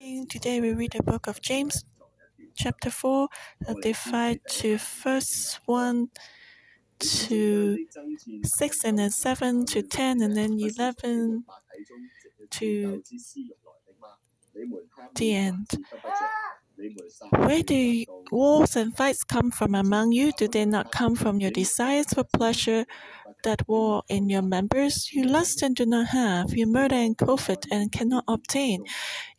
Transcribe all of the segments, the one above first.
Today we read the book of James, chapter 4, uh, divide to first 1 to 6, and then 7 to 10, and then 11 to the end. Where do wars and fights come from among you? Do they not come from your desires for pleasure that war in your members? You lust and do not have. You murder and covet and cannot obtain.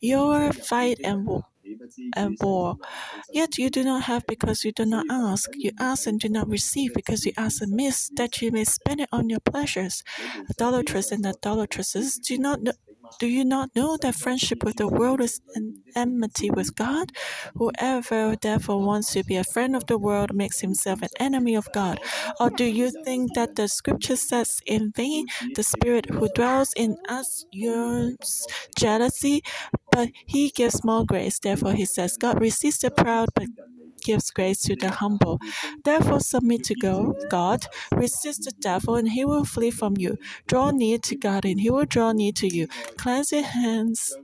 Your fight and war. And war. Yet you do not have because you do not ask. You ask and do not receive because you ask amiss, that you may spend it on your pleasures. Idolaters and idolatresses do not know, do you not know that friendship with the world is an enmity with God? Whoever therefore wants to be a friend of the world makes himself an enemy of God. Or do you think that the scripture says in vain, the Spirit who dwells in us yearns jealousy, but he gives more grace? Therefore, he says, God resists the proud, but gives grace to the humble. Therefore, submit to God, resist the devil, and he will flee from you. Draw near to God, and he will draw near to you. Cleanse your hands,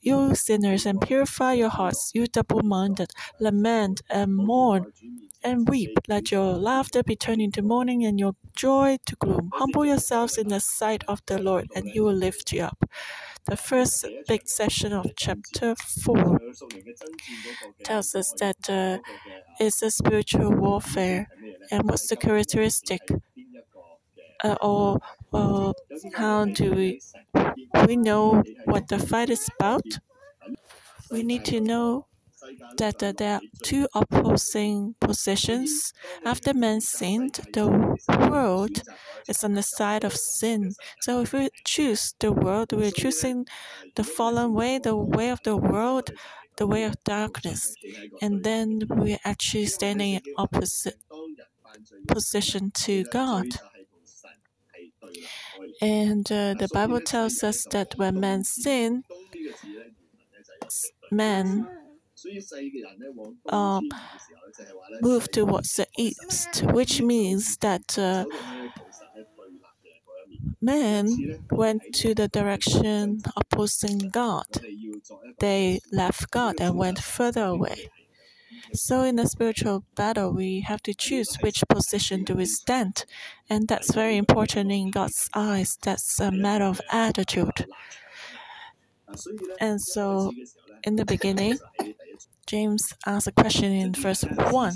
you sinners, and purify your hearts, you double minded. Lament and mourn and weep. Let your laughter be turned into mourning and your joy to gloom. Humble yourselves in the sight of the Lord, and he will lift you up. The first big section of chapter 4 tells us that uh, it's a spiritual warfare. And what's the characteristic? Uh, or uh, how do we we know what the fight is about? We need to know that there are two opposing positions. After man sinned, the world is on the side of sin. So if we choose the world, we're choosing the fallen way, the way of the world, the way of darkness. And then we're actually standing in opposite position to God. And uh, the Bible tells us that when man sin, man uh, move towards the east, which means that uh, man went to the direction opposing God. They left God and went further away. So, in a spiritual battle, we have to choose which position do we stand, and that's very important in God's eyes. That's a matter of attitude. And so, in the beginning, James asked a question in verse 1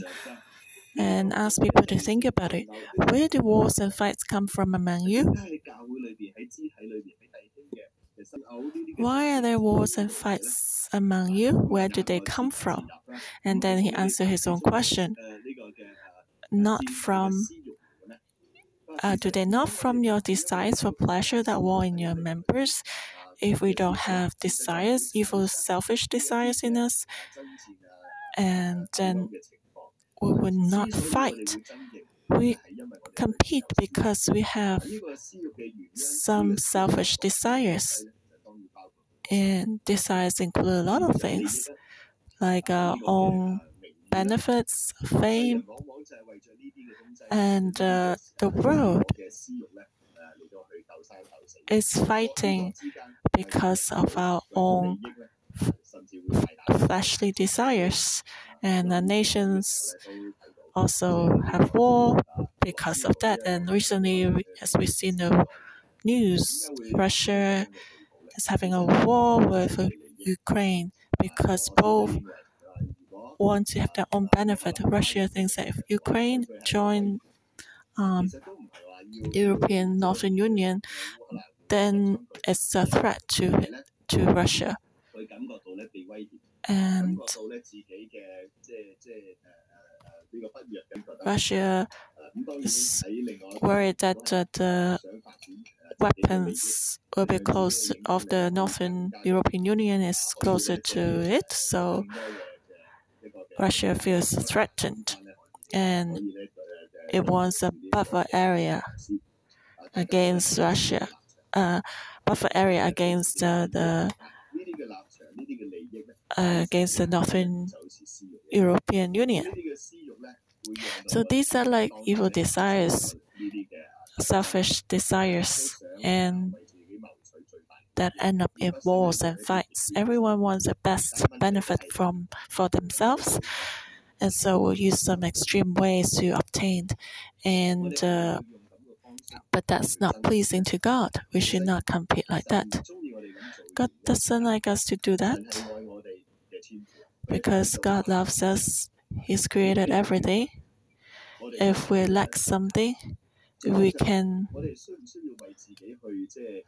and asked people to think about it. Where do wars and fights come from among you? Why are there wars and fights among you? Where do they come from? And then he answered his own question. Not from uh, do they not from your desires for pleasure that war in your members? If we don't have desires, evil, selfish desires in us, and then we will not fight. We compete because we have some selfish desires. And desires include a lot of things, like our own benefits, fame, and uh, the world is fighting because of our own fleshly desires, and the nations also have war because of that. And recently, as we see the news, Russia is having a war with Ukraine because both want to have their own benefit. Russia thinks that if Ukraine join um, European Northern Union, then it's a threat to to Russia. And Russia is worried that uh, the weapons will be close of the Northern European Union is closer to it, so Russia feels threatened, and it wants a buffer area against Russia, uh, buffer area against uh, the uh, against the Northern European Union. So these are like evil desires, selfish desires, and that end up in wars and fights. Everyone wants the best benefit from for themselves, and so we'll use some extreme ways to obtain. And uh, but that's not pleasing to God. We should not compete like that. God doesn't like us to do that because God loves us. He's created everything. If we lack something, we can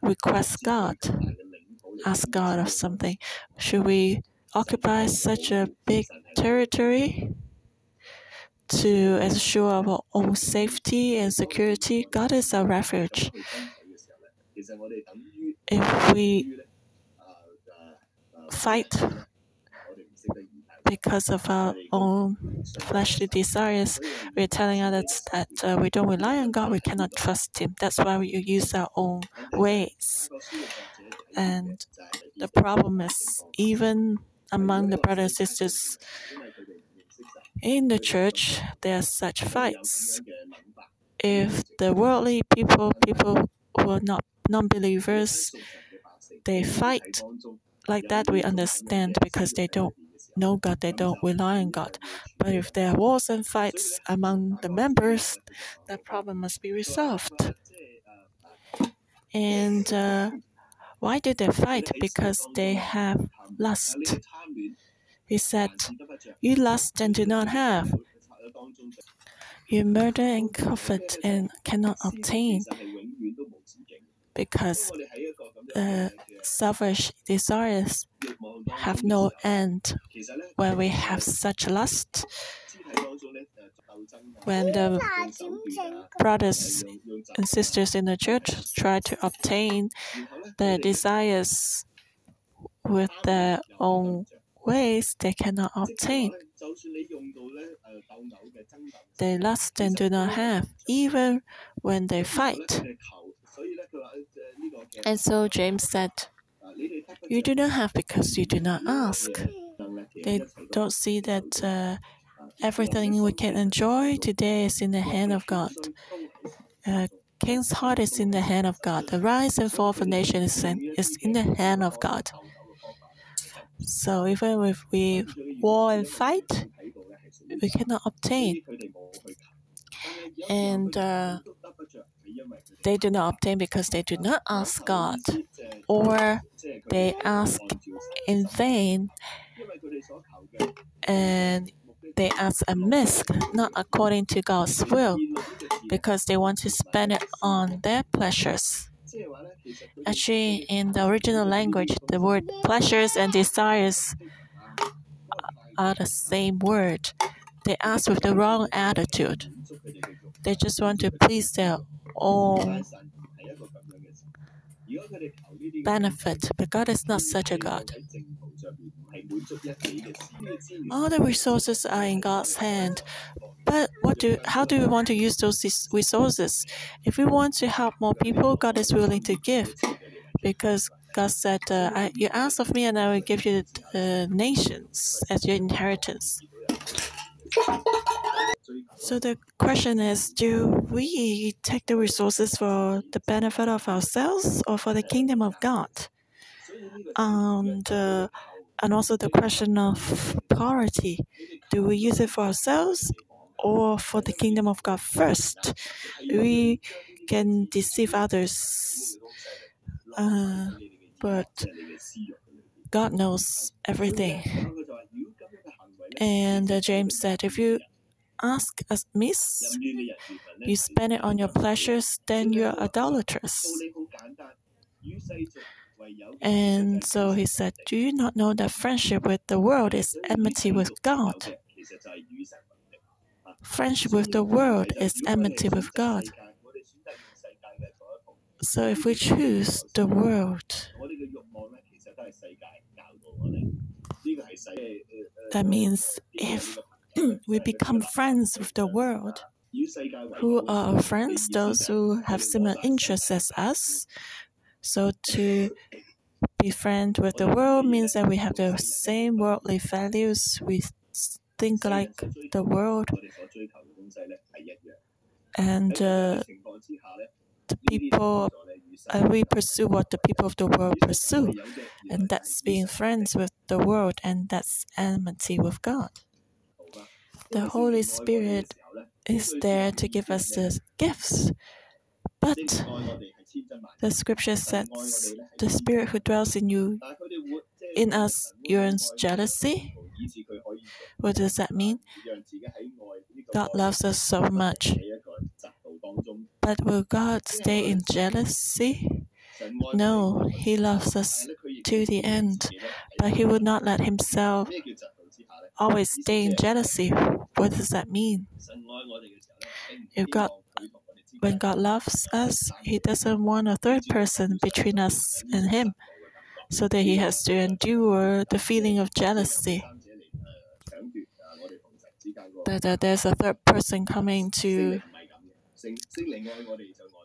request God, ask God of something. Should we occupy such a big territory to ensure our own safety and security? God is our refuge. If we fight because of our own fleshly desires. We're telling others that uh, we don't rely on God, we cannot trust Him. That's why we use our own ways. And the problem is, even among the brothers and sisters in the church, there are such fights. If the worldly people, people who are not non believers, they fight like that, we understand because they don't know God, they don't rely on God. But if there are wars and fights among the members, that problem must be resolved. And uh, why do they fight? Because they have lust. He said, You lust and do not have. You murder and covet and cannot obtain. Because uh, selfish desires have no end. When we have such lust, when the brothers and sisters in the church try to obtain their desires with their own ways, they cannot obtain. They lust and do not have, even when they fight. And so James said, You do not have because you do not ask. They don't see that uh, everything we can enjoy today is in the hand of God. Uh, king's heart is in the hand of God. The rise and fall of a nation is in, is in the hand of God. So even if we war and fight, we cannot obtain. And uh, they do not obtain because they do not ask God, or they ask in vain, and they ask amiss, not according to God's will, because they want to spend it on their pleasures. Actually, in the original language, the word pleasures and desires are the same word. They ask with the wrong attitude. They just want to please their own benefit, but God is not such a God. All the resources are in God's hand. But what do how do we want to use those resources? If we want to help more people, God is willing to give, because God said, uh, I, "You ask of me, and I will give you the nations as your inheritance." So the question is do we take the resources for the benefit of ourselves or for the kingdom of God? And, uh, and also the question of priority do we use it for ourselves or for the kingdom of God first? We can deceive others, uh, but God knows everything. And uh, James said, if you ask as miss, you spend it on your pleasures, then you're idolatrous. And so he said, Do you not know that friendship with the world is enmity with God? Friendship with the world is enmity with God. So if we choose the world, that means if we become friends with the world. Who are our friends? Those who have similar interests as us. So to be friend with the world means that we have the same worldly values. We think like the world. And uh, what people and we pursue what the people of the world pursue, and that's being friends with the world, and that's enmity with God. The Holy Spirit is there to give us the gifts, but the scripture says the Spirit who dwells in you, in us, yearns jealousy. What does that mean? God loves us so much. But will God stay in jealousy? No, He loves us to the end, but He would not let Himself always stay in jealousy. What does that mean? If God, when God loves us, He doesn't want a third person between us and Him, so that He has to endure the feeling of jealousy. That there's a third person coming to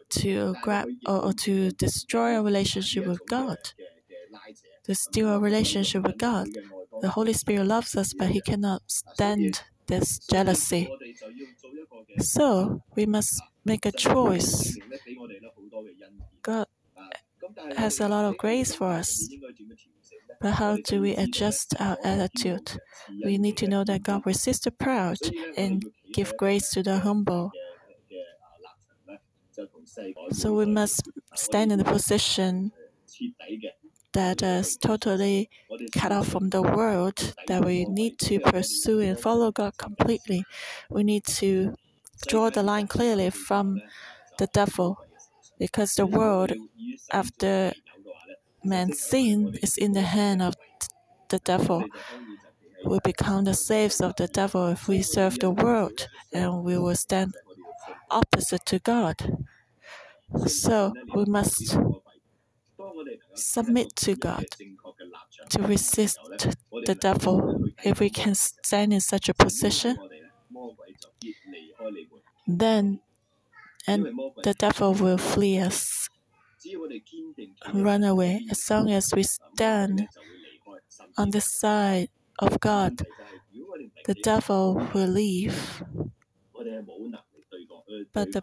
to grab or, or to destroy our relationship with God, to steal our relationship with God. The Holy Spirit loves us, but He cannot stand this jealousy. So we must make a choice. God has a lot of grace for us. But how do we adjust our attitude? We need to know that God resists the proud and give grace to the humble. So we must stand in the position that is totally cut off from the world, that we need to pursue and follow God completely. We need to draw the line clearly from the devil, because the world, after man's sin, is in the hand of the devil. We become the slaves of the devil if we serve the world, and we will stand opposite to God. So we must submit to God to resist the devil. If we can stand in such a position, then and the devil will flee us, run away. As long as we stand on the side of God, the devil will leave. But the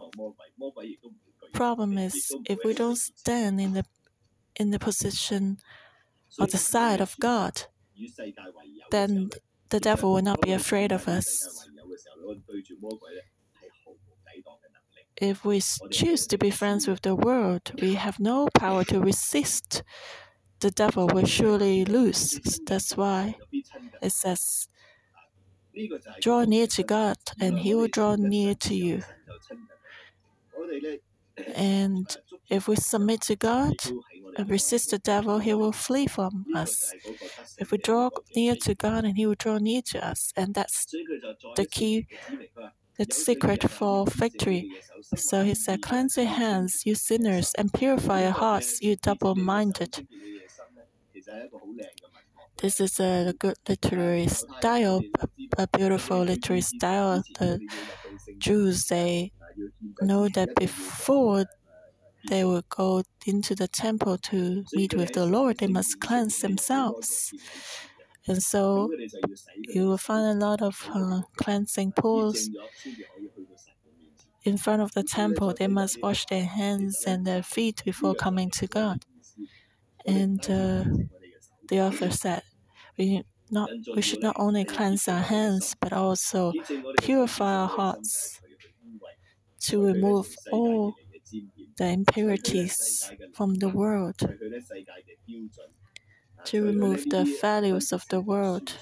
problem is if we don't stand in the in the position or the side of God, then the devil will not be afraid of us. If we choose to be friends with the world, we have no power to resist. The devil will surely lose. That's why it says, Draw near to God, and He will draw near to you. And if we submit to God and resist the devil, he will flee from us. If we draw near to God, and he will draw near to us. And that's the key, the secret for victory. So he said, Cleanse your hands, you sinners, and purify your hearts, you double minded. This is a good literary style, a beautiful literary style. The Jews, they know that before they will go into the temple to meet with the Lord, they must cleanse themselves. And so you will find a lot of uh, cleansing pools in front of the temple. They must wash their hands and their feet before coming to God. And uh, the author said, we not we should not only cleanse our hands but also purify our hearts to remove all the impurities from the world, to remove the values of the world.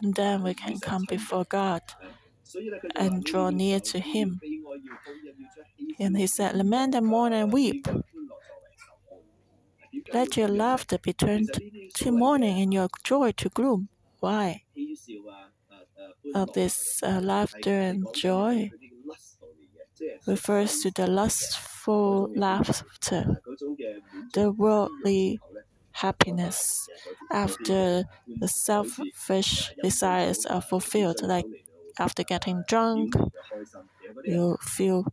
And then we can come before God and draw near to Him. And He said, Lament and mourn and weep. Let your laughter be turned to mourning and your joy to gloom. Why? Uh, this uh, laughter and joy refers to the lustful laughter, the worldly happiness after the selfish desires are fulfilled. Like after getting drunk, you feel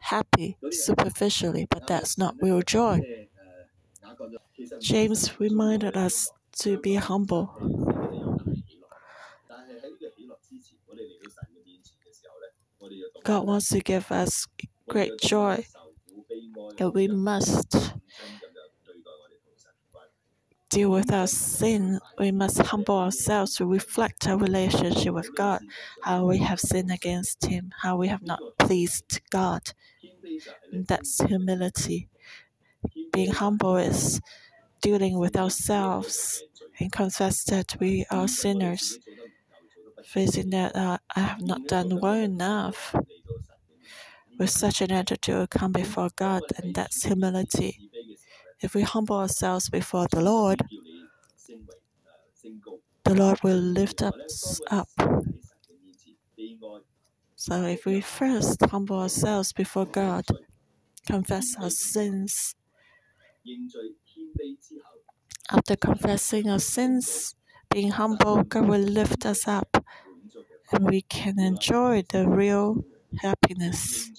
happy superficially, but that's not real joy. James reminded us to be humble. God wants to give us great joy. That we must deal with our sin, we must humble ourselves to reflect our relationship with God, how we have sinned against Him, how we have not pleased God. And that's humility. Being humble is dealing with ourselves and confess that we are sinners, facing that uh, I have not done well enough. With such an attitude, come before God, and that's humility. If we humble ourselves before the Lord, the Lord will lift us up. So if we first humble ourselves before God, confess our sins, after confessing our sins, being humble, God will lift us up and we can enjoy the real happiness.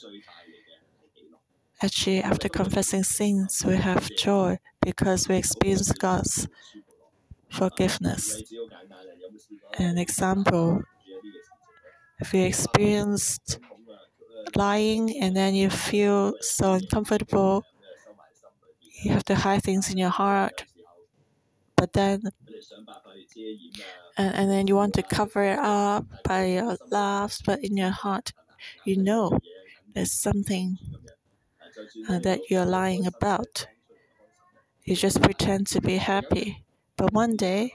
Actually, after confessing sins, we have joy because we experience God's forgiveness. An example if you experienced lying and then you feel so uncomfortable, you have to hide things in your heart, but then and, and then you want to cover it up by your laughs, but in your heart, you know there's something uh, that you're lying about. You just pretend to be happy. But one day,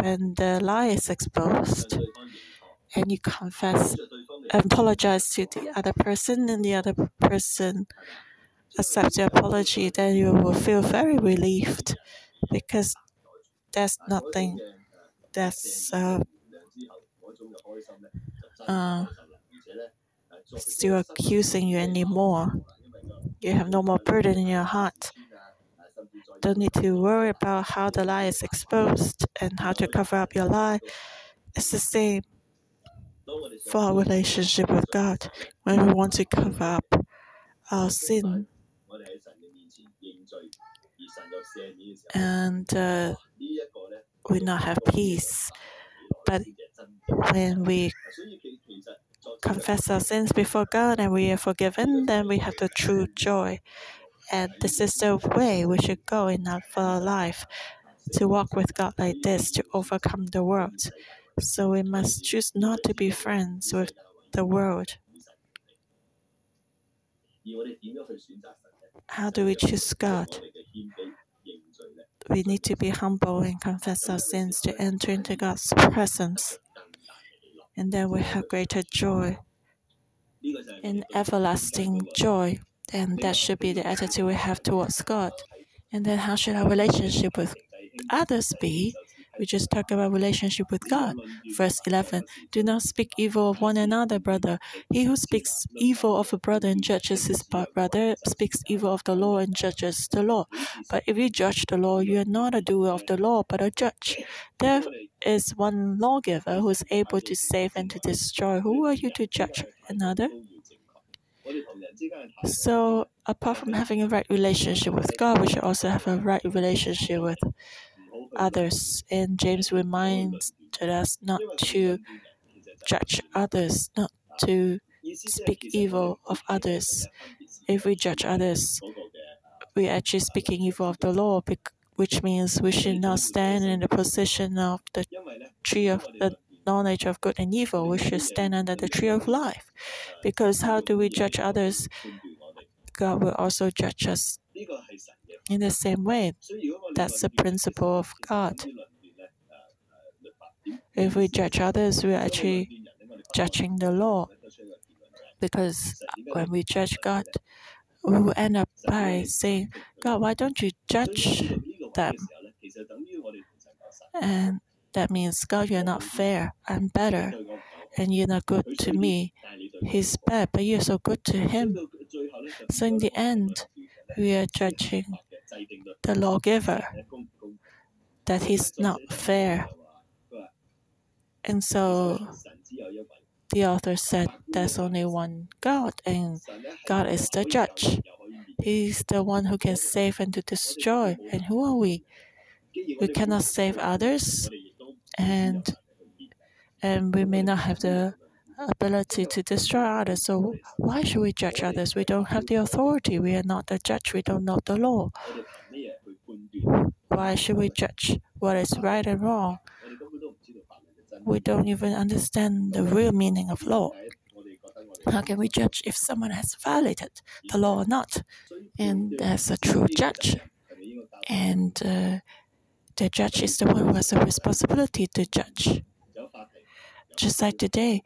when the lie is exposed, and you confess apologize to the other person, and the other person accepts your apology, then you will feel very relieved because there's nothing that's uh, uh, still accusing you anymore. You have no more burden in your heart. Don't need to worry about how the lie is exposed and how to cover up your lie. It's the same for our relationship with God. When we want to cover up our sin and uh, we not have peace, but when we confess our sins before God and we are forgiven, then we have the true joy. And this is the way we should go in our life to walk with God like this, to overcome the world. So we must choose not to be friends with the world. How do we choose God? We need to be humble and confess our sins to enter into God's presence. And then we have greater joy and everlasting joy. And that should be the attitude we have towards God. And then how should our relationship with others be? We just talk about relationship with God. Verse 11 Do not speak evil of one another, brother. He who speaks evil of a brother and judges his brother speaks evil of the law and judges the law. But if you judge the law, you are not a doer of the law, but a judge. There is one lawgiver who is able to save and to destroy. Who are you to judge another? So, apart from having a right relationship with God, we should also have a right relationship with others. And James reminds us not to judge others, not to speak evil of others. If we judge others, we're actually speaking evil of the law, which means we should not stand in the position of the tree of the knowledge of good and evil. We should stand under the tree of life. Because how do we judge others? God will also judge us in the same way. That's the principle of God. If we judge others, we're actually judging the law. Because when we judge God, we will end up by saying, God, why don't you judge them? And that means, God, you're not fair. I'm better. And you're not good to me. He's bad, but you're so good to him. So in the end, we are judging the lawgiver. that he's not fair. And so the author said there's only one God, and God is the judge. He's the one who can save and to destroy. And who are we? We cannot save others, and and we may not have the ability to destroy others. So why should we judge others? We don't have the authority. We are not the judge. We don't know the law. Why should we judge what is right and wrong? We don't even understand the real meaning of law. How can we judge if someone has violated the law or not? And as a true judge, and uh, the judge is the one who has a responsibility to judge. Just like today,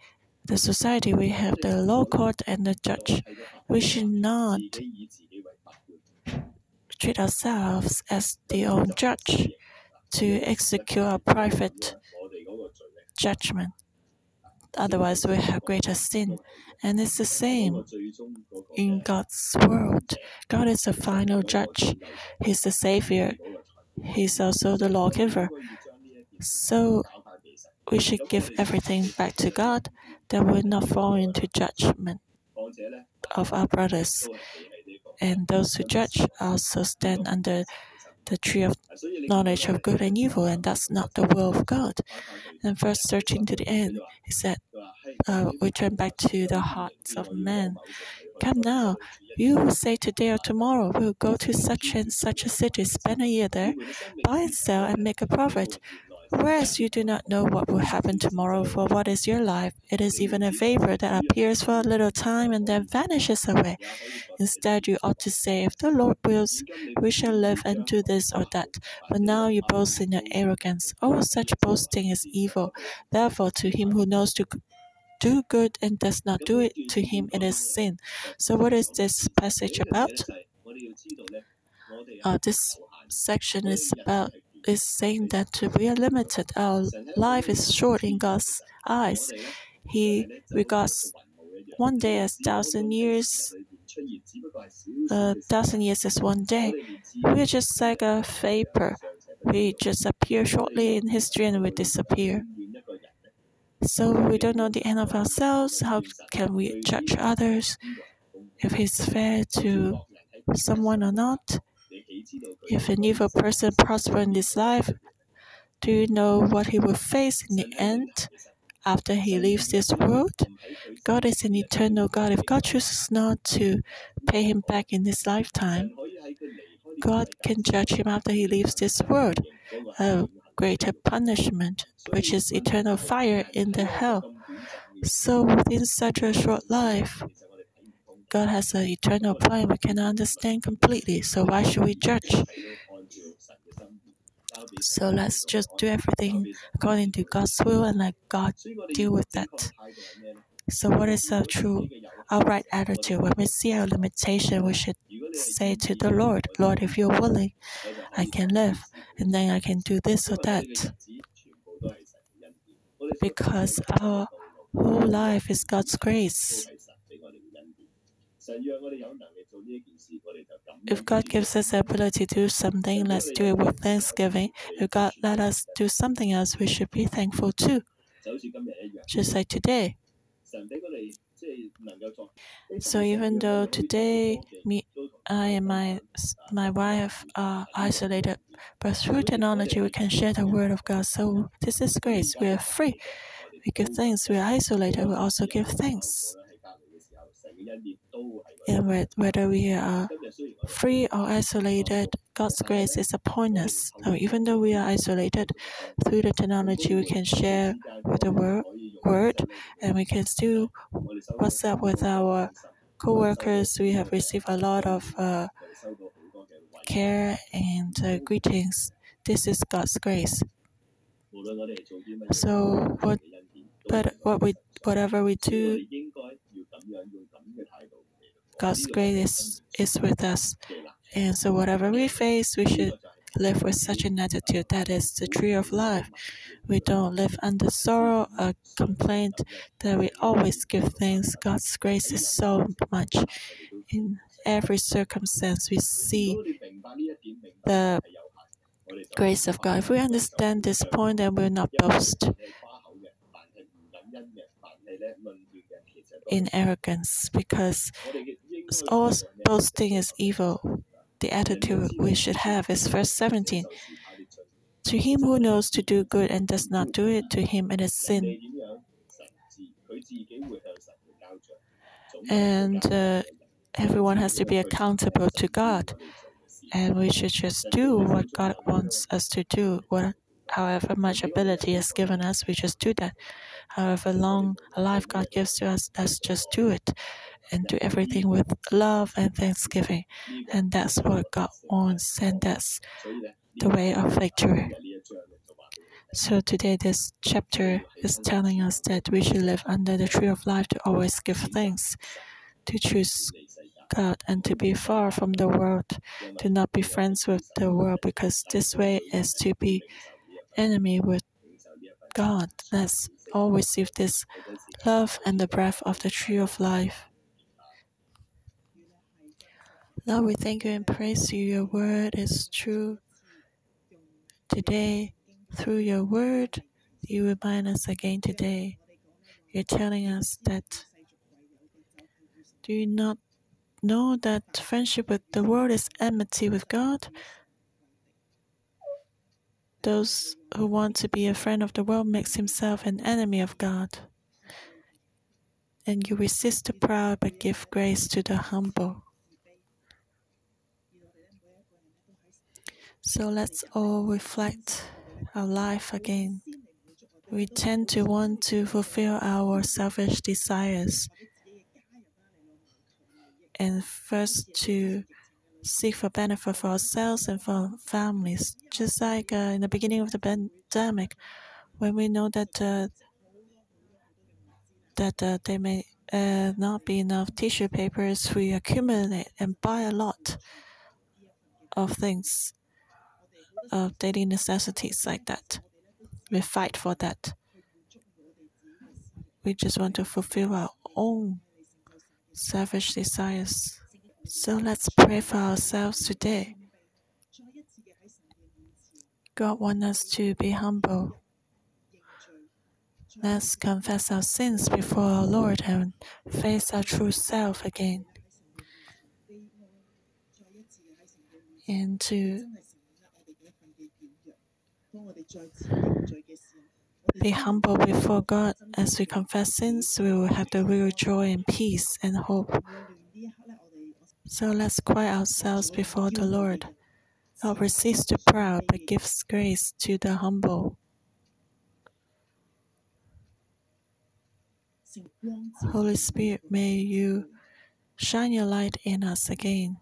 the society we have the law court and the judge. We should not treat ourselves as the own judge to execute our private judgment. Otherwise, we have greater sin. And it's the same in God's world. God is the final judge, He's the Savior, He's also the lawgiver. So we should give everything back to God that will not fall into judgment of our brothers. And those who judge also stand under the tree of knowledge of good and evil, and that's not the will of God. And verse 13 to the end, he said, uh, We turn back to the hearts of men. Come now, you who say today or tomorrow, we'll go to such and such a city, spend a year there, buy and sell, and make a profit. Whereas you do not know what will happen tomorrow, for what is your life? It is even a vapor that appears for a little time and then vanishes away. Instead, you ought to say, If the Lord wills, we shall live and do this or that. But now you boast in your arrogance. Oh, such boasting is evil. Therefore, to him who knows to do good and does not do it, to him it is sin. So, what is this passage about? Uh, this section is about is saying that we are limited. Our life is short in God's eyes. He regards one day as thousand years. A thousand years is one day. We are just like a vapor. We just appear shortly in history and we disappear. So we don't know the end of ourselves. How can we judge others? If it's fair to someone or not? If an evil person prosper in this life, do you know what he will face in the end after he leaves this world? God is an eternal God. If God chooses not to pay him back in this lifetime, God can judge him after he leaves this world. A greater punishment, which is eternal fire in the hell. So within such a short life, God has an eternal plan we cannot understand completely. So why should we judge? So let's just do everything according to God's will and let God deal with that. So what is our true, our right attitude? When we see our limitation, we should say to the Lord, Lord, if you're willing, I can live, and then I can do this or that. Because our whole life is God's grace. If God gives us the ability to do something, let's do it with thanksgiving. If God let us do something else, we should be thankful too. Just like today. So even though today me, I and my my wife are isolated, but through technology we can share the word of God. So this is grace. We are free. We give thanks. We are isolated. We also give thanks. And whether we are free or isolated, God's grace is upon us. So even though we are isolated, through the technology we can share with the word and we can still WhatsApp with our co-workers. We have received a lot of uh, care and uh, greetings. This is God's grace. So what, but what we, whatever we do, God's grace is, is with us. And so, whatever we face, we should live with such an attitude that is the tree of life. We don't live under sorrow or complaint, that we always give thanks. God's grace is so much. In every circumstance, we see the grace of God. If we understand this point, then we'll not boast in arrogance because all boasting is evil. The attitude we should have is verse 17. To him who knows to do good and does not do it, to him it is sin. And uh, everyone has to be accountable to God. And we should just do what God wants us to do. What, however much ability is given us, we just do that. However long a life God gives to us, let's just do it and do everything with love and thanksgiving. And that's what God wants, and that's the way of victory. So today, this chapter is telling us that we should live under the tree of life to always give thanks, to choose God, and to be far from the world, to not be friends with the world, because this way is to be enemy with God. Let's all receive this love and the breath of the tree of life. Lord, we thank you and praise you. Your word is true. Today, through your word, you remind us again today. You're telling us that do you not know that friendship with the world is enmity with God? Those who want to be a friend of the world makes himself an enemy of God. And you resist the proud but give grace to the humble. So let's all reflect our life again. We tend to want to fulfill our selfish desires and first to seek for benefit for ourselves and for families. Just like uh, in the beginning of the pandemic, when we know that uh, that uh, there may uh, not be enough tissue papers, we accumulate and buy a lot of things of daily necessities like that. We fight for that. We just want to fulfill our own selfish desires. So let's pray for ourselves today. God wants us to be humble. Let's confess our sins before our Lord and face our true self again. And to be humble before God as we confess sins, we will have the real joy and peace and hope. So let's quiet ourselves before the Lord. God resists the proud but gives grace to the humble. Holy Spirit, may you shine your light in us again.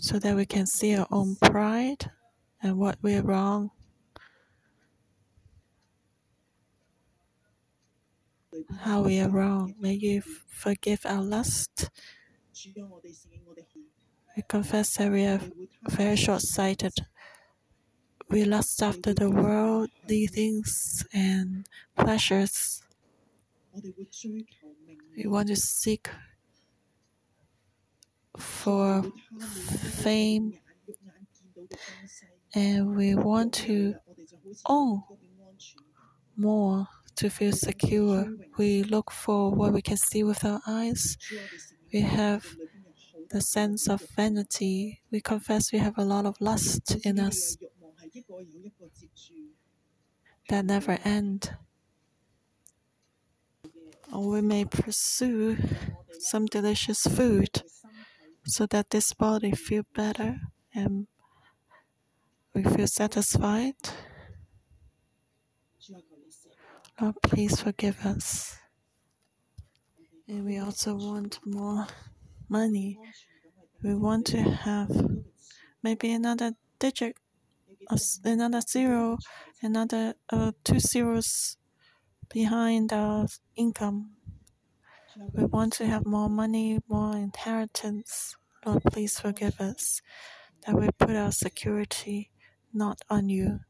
So that we can see our own pride and what we're wrong. How we are wrong. May you forgive our lust. We confess that we are very short sighted. We lust after the worldly things and pleasures. We want to seek for fame and we want to own more to feel secure. We look for what we can see with our eyes. We have the sense of vanity. We confess we have a lot of lust in us that never end. Or we may pursue some delicious food so that this body feel better and we feel satisfied. Lord, please forgive us. And we also want more money. We want to have maybe another digit, another zero, another uh, two zeros behind our income. We want to have more money, more inheritance. Lord, please forgive us that we put our security not on you.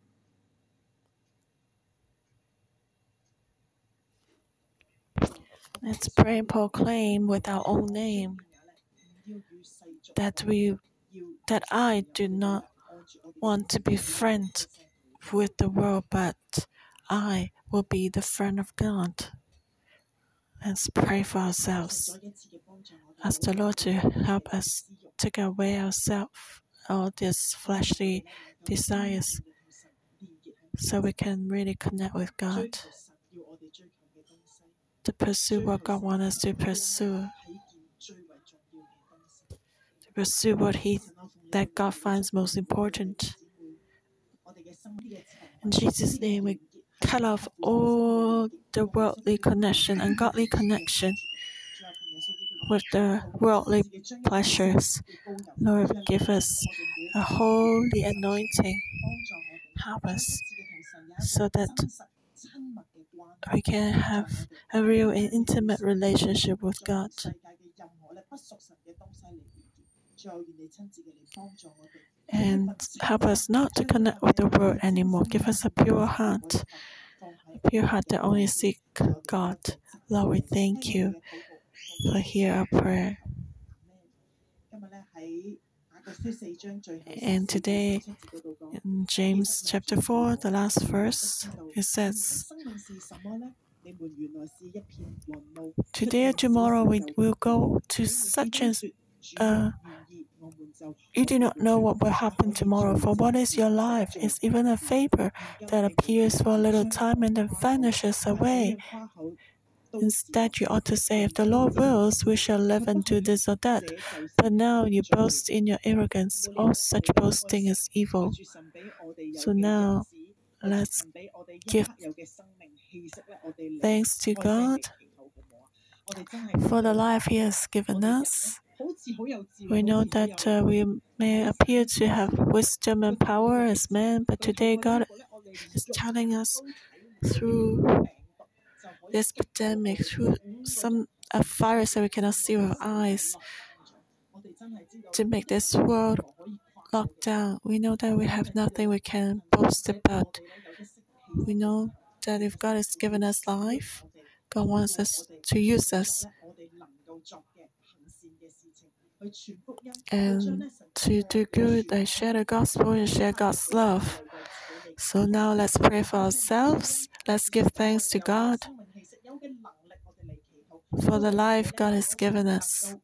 Let's pray and proclaim with our own name that we that I do not want to be friends with the world, but I will be the friend of God. Let's pray for ourselves. Ask the Lord to help us take away ourselves, all these fleshly desires, so we can really connect with God. To pursue what God wants us to pursue. To pursue what He that God finds most important. In Jesus' name, we cut off all the worldly connection, and godly connection with the worldly pleasures. Lord, give us a holy anointing. Help us so that we can have a real and intimate relationship with God. And help us not to connect with the world anymore. Give us a pure heart, a pure heart that only seek God. Lord, we thank you for hear our prayer. And today, in James chapter 4, the last verse, it says, Today or tomorrow we will go to such as uh, you do not know what will happen tomorrow, for what is your life? It's even a vapor that appears for a little time and then vanishes away. Instead, you ought to say, If the Lord wills, we shall live and do this or that. But now you boast in your arrogance. All such boasting is evil. So now, let's give thanks to God for the life He has given us. We know that uh, we may appear to have wisdom and power as men, but today God is telling us through this pandemic, through some a virus that we cannot see with our eyes, to make this world locked down. We know that we have nothing we can boast about. We know that if God has given us life, God wants us to use us and to do good and share the gospel and share God's love. So now let's pray for ourselves. Let's give thanks to God for the life God has given us.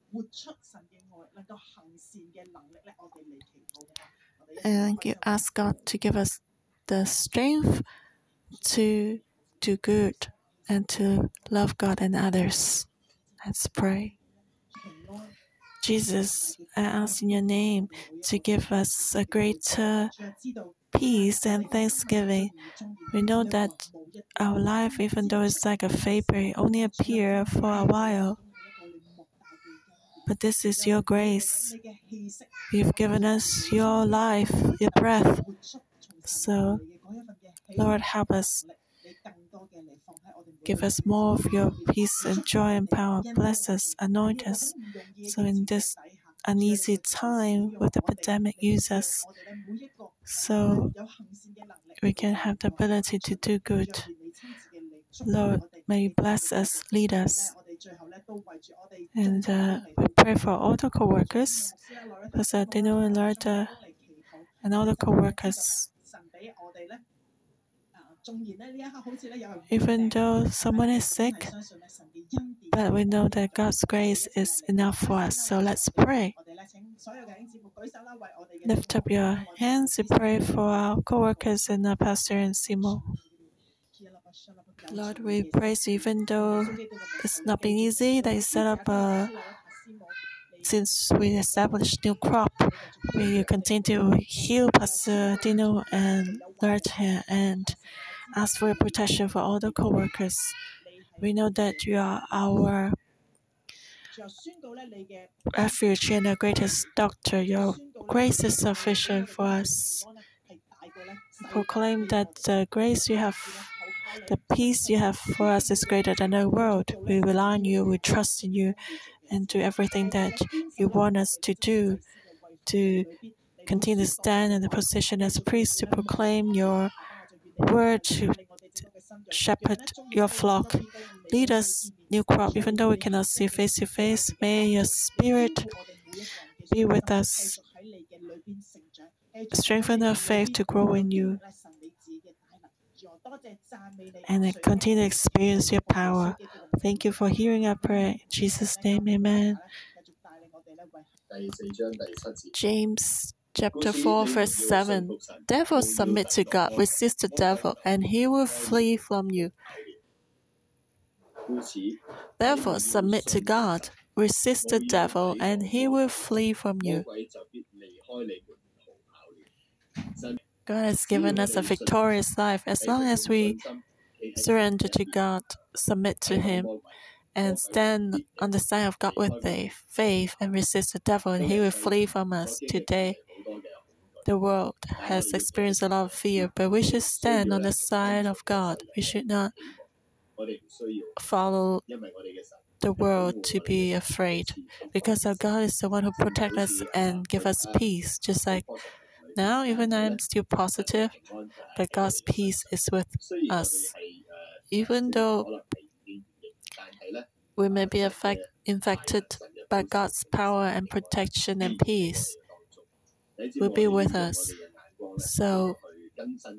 And ask God to give us the strength to do good and to love God and others. Let's pray. Jesus, I ask in your name to give us a greater peace and thanksgiving. We know that our life, even though it's like a vapor, only appear for a while. But this is your grace. You've given us your life, your breath. So, Lord, help us. Give us more of your peace and joy and power. Bless us, anoint us. So, in this uneasy time with the pandemic, use us so we can have the ability to do good. Lord, may you bless us, lead us. And uh, we pray for all the co workers, Pastor Dino and and all the co workers. Even though someone is sick, but we know that God's grace is enough for us. So let's pray. Lift up your hands and pray for our co workers and our pastor and Simo. Lord, we praise you, even though it's not been easy that you set up a since we established new crop, we continue to heal Pastor Dino and Lord and ask for protection for all the co-workers. We know that you are our refuge and the greatest doctor. Your grace is sufficient for us. Proclaim that the grace you have, the peace you have for us is greater than the world. We rely on you, we trust in you, and do everything that you want us to do to continue to stand in the position as priests to proclaim your word to shepherd your flock. Lead us, new crop, even though we cannot see face to face. May your spirit be with us. Strengthen our faith to grow in you. And continue to experience your power. Thank you for hearing our prayer. In Jesus' name, amen. James chapter 4, verse 7 Therefore, submit to God, resist the devil, and he will flee from you. Therefore, submit to God, resist the devil, and he will flee from you. God has given us a victorious life. As long as we surrender to God, submit to Him, and stand on the side of God with faith and resist the devil, and he will flee from us. Today, the world has experienced a lot of fear, but we should stand on the side of God. We should not follow the world to be afraid, because our God is the one who protects us and give us peace. Just like now, even I'm still positive, but God's peace is with us. Even though we may be affect, infected by God's power and protection and peace will be with us. So,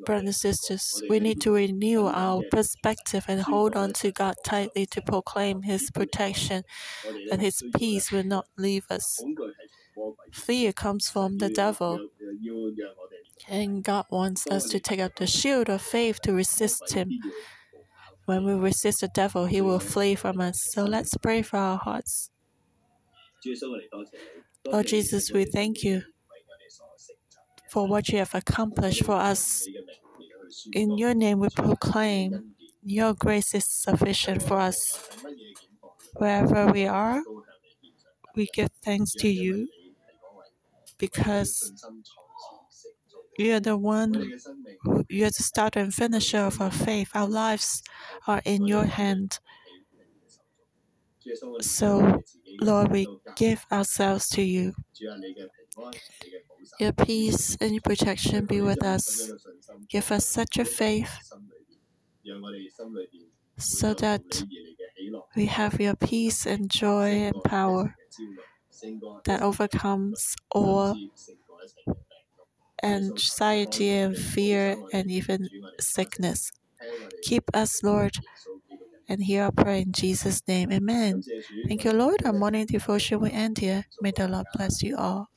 brothers and sisters, we need to renew our perspective and hold on to God tightly to proclaim His protection, and His peace will not leave us. Fear comes from the devil. And God wants us to take up the shield of faith to resist Him. When we resist the devil, he will flee from us. So let's pray for our hearts. Lord Jesus, we thank you for what you have accomplished for us. In your name, we proclaim your grace is sufficient for us. Wherever we are, we give thanks to you because you are the one you are the starter and finisher of our faith. Our lives are in your hand. So, Lord, we give ourselves to you. Your peace and your protection be with us. Give us such a faith so that we have your peace and joy and power that overcomes all anxiety and fear and even sickness. Keep us, Lord, and hear our prayer in Jesus' name. Amen. Thank you, Lord. Our morning devotion will end here. May the Lord bless you all.